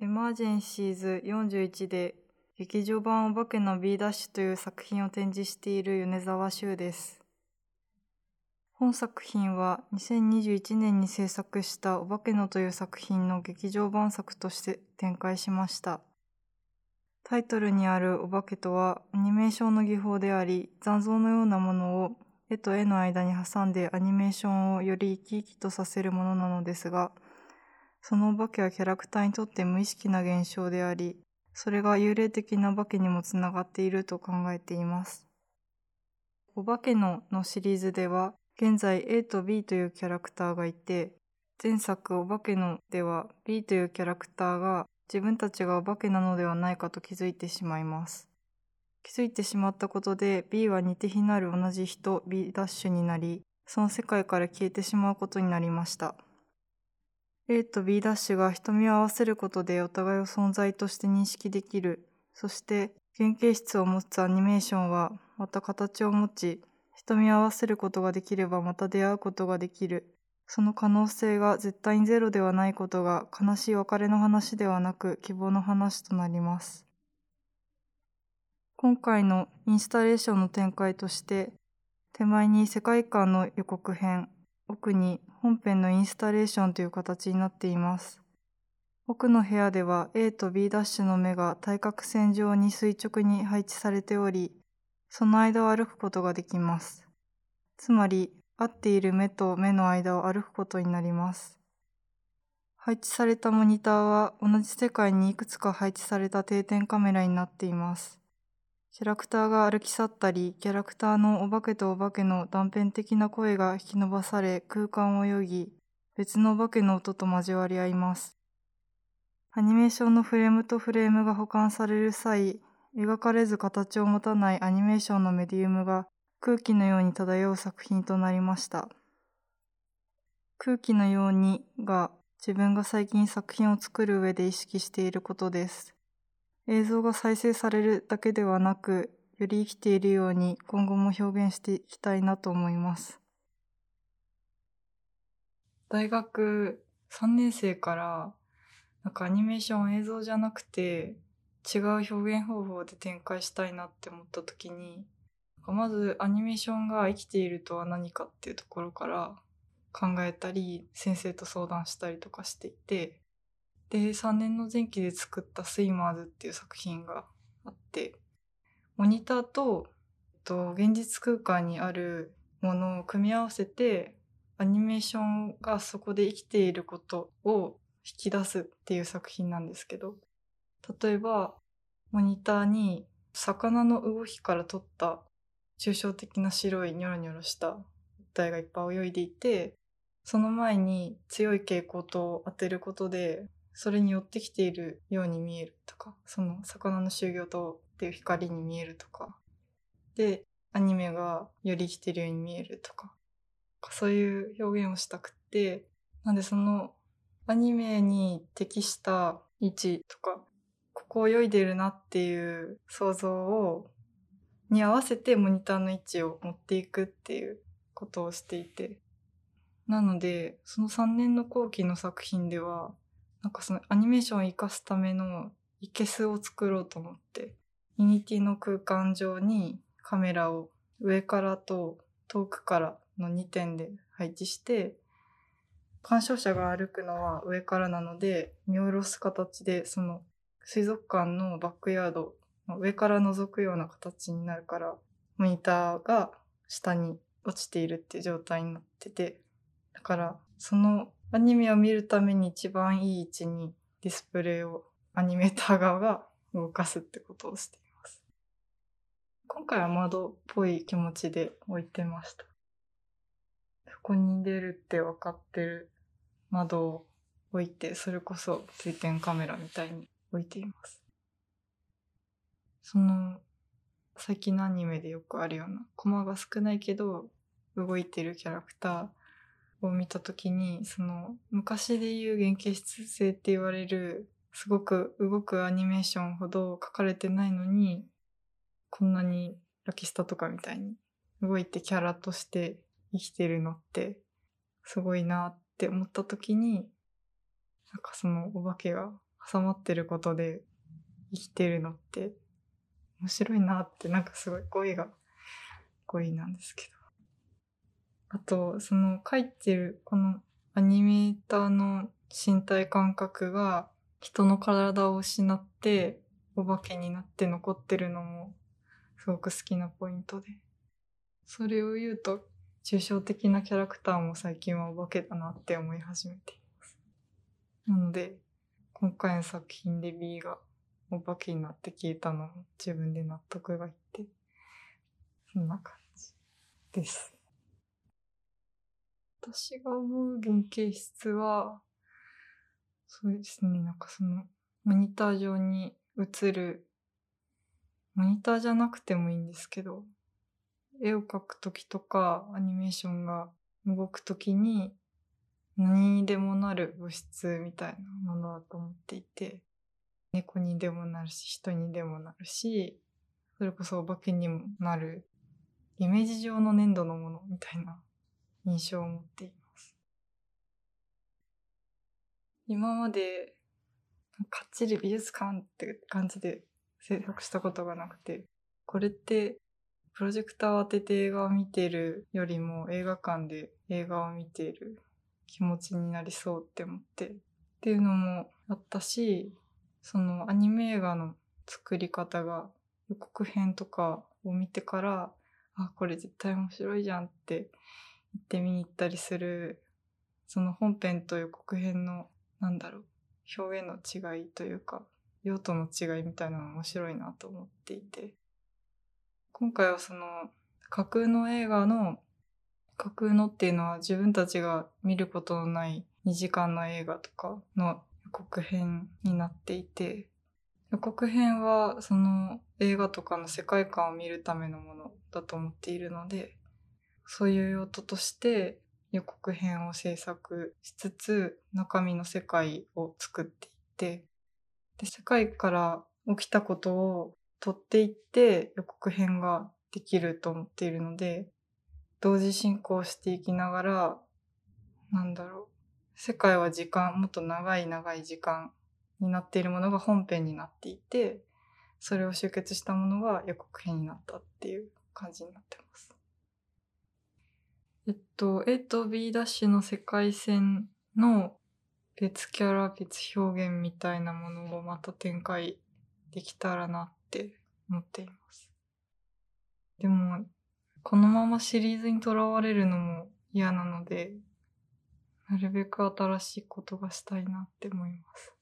エマージェンシーズ41で劇場版お化けの B ダッシュという作品を展示している米沢修です。本作品は2021年に制作したお化けのという作品の劇場版作として展開しました。タイトルにあるお化けとはアニメーションの技法であり、残像のようなものを絵と絵の間に挟んでアニメーションをより生き生きとさせるものなのですが、そのお化けはキャラクターにとって無意識な現象であり、それが幽霊的なお化けにもつながっていると考えています。お化けののシリーズでは、現在 A と B というキャラクターがいて、前作お化けのでは B というキャラクターが自分たちがお化けなのではないかと気づいてしまいます。気づいてしまったことで B は似て非なる同じ人 B になり、その世界から消えてしまうことになりました。A と B' が瞳を合わせることでお互いを存在として認識できる。そして原型質を持つアニメーションはまた形を持ち、瞳を合わせることができればまた出会うことができる。その可能性が絶対にゼロではないことが悲しい別れの話ではなく希望の話となります。今回のインスタレーションの展開として手前に世界観の予告編、奥に本編のインスタレーションという形になっています。奥の部屋では A と B' ダッシュの目が対角線上に垂直に配置されており、その間を歩くことができます。つまり、合っている目と目の間を歩くことになります。配置されたモニターは同じ世界にいくつか配置された定点カメラになっています。キャラクターが歩き去ったり、キャラクターのお化けとお化けの断片的な声が引き伸ばされ空間を泳ぎ、別のお化けの音と交わり合います。アニメーションのフレームとフレームが保管される際、描かれず形を持たないアニメーションのメディウムが空気のように漂う作品となりました。空気のようにが自分が最近作品を作る上で意識していることです。映像が再生されるだけではなく、より生きているように今後も表現していきたいなと思います。大学3年生からなんかアニメーション映像じゃなくて違う表現方法で展開したいなって思った時にまずアニメーションが生きているとは何かっていうところから考えたり先生と相談したりとかしていてで、3年の前期で作ったスイマーズっていう作品があって、モニターと、えっと現実空間にあるものを組み合わせて、アニメーションがそこで生きていることを引き出すっていう作品なんですけど、例えば、モニターに魚の動きから撮った抽象的な白いニョロニョロした物体がいっぱい泳いでいて、その前に強い蛍光灯を当てることでそれに寄ってきているように見えるとかその魚の集業灯っていう光に見えるとか。でアニメがより生きてるように見えるとか。そういう表現をしたくてなんでそのアニメに適した位置とかここ泳いでるなっていう想像をに合わせてモニターの位置を持っていくっていうことをしていて。なのでその3年の後期の作品ではなんかそのアニメーションを活かすためのいけすを作ろうと思って、 Unity の空間上にカメラを上からと遠くからの2点で配置して、鑑賞者が歩くのは上からなので、見下ろす形で、その水族館のバックヤード上から覗くような形になるから、モニターが下に落ちているっていう状態になってて、だからそのアニメを見るために一番いい位置にディスプレイをアニメーター側が動かすってことをしています。今回は窓っぽい気持ちで置いてました。そこに出るって分かってる窓を置いて、それこそ定点カメラみたいに置いています。その、最近のアニメでよくあるような、コマが少ないけど動いてるキャラクターを見た時にその昔で言う原型質性って言われるすごく動くアニメーションほど書かれてないのにこんなにラキスタとかみたいに動いてキャラとして生きてるのってすごいなって思った時になんかそのお化けが挟まってることで生きてるのって面白いなってなんかすごい語彙が語彙なんですけど。あとその書いてるこのアニメーターの身体感覚が人の体を失ってお化けになって残ってるのもすごく好きなポイントで。それを言うと抽象的なキャラクターも最近はお化けだなって思い始めています。なので今回の作品で B がお化けになって聞いたのも自分で納得がいってそんな感じです。私が思う原型質はそうですねなんかそのモニター上に映るモニターじゃなくてもいいんですけど絵を描く時とかアニメーションが動く時に何にでもなる物質みたいなものだと思っていて猫にでもなるし人にでもなるしそれこそお化けにもなるイメージ上の粘土のものみたいな印象を持っています。今までかっちり美術館って感じで制作したことがなくてこれってプロジェクターを当てて映画を見てるよりも映画館で映画を見ている気持ちになりそうって思ってっていうのもあったしそのアニメ映画の作り方が予告編とかを見てからあこれ絶対面白いじゃんって言って見に行ったりするその本編と予告編のなんだろう表現の違いというか用途の違いみたいなの面白いなと思っていて。今回はその架空の映画の架空のっていうのは自分たちが見ることのない2時間の映画とかの予告編になっていて。予告編はその映画とかの世界観を見るためのものだと思っているのでそういう用途として予告編を制作しつつ中身の世界を作っていってで世界から起きたことを取っていって予告編ができると思っているので同時進行していきながらなんだろう世界は時間もっと長い長い時間になっているものが本編になっていてそれを集結したものが予告編になったっていう感じになってます。えっと、A と B ダッシュの世界線の別キャラ、別表現みたいなものをまた展開できたらなって思っています。でも、このままシリーズにとらわれるのも嫌なので、なるべく新しいことがしたいなって思います。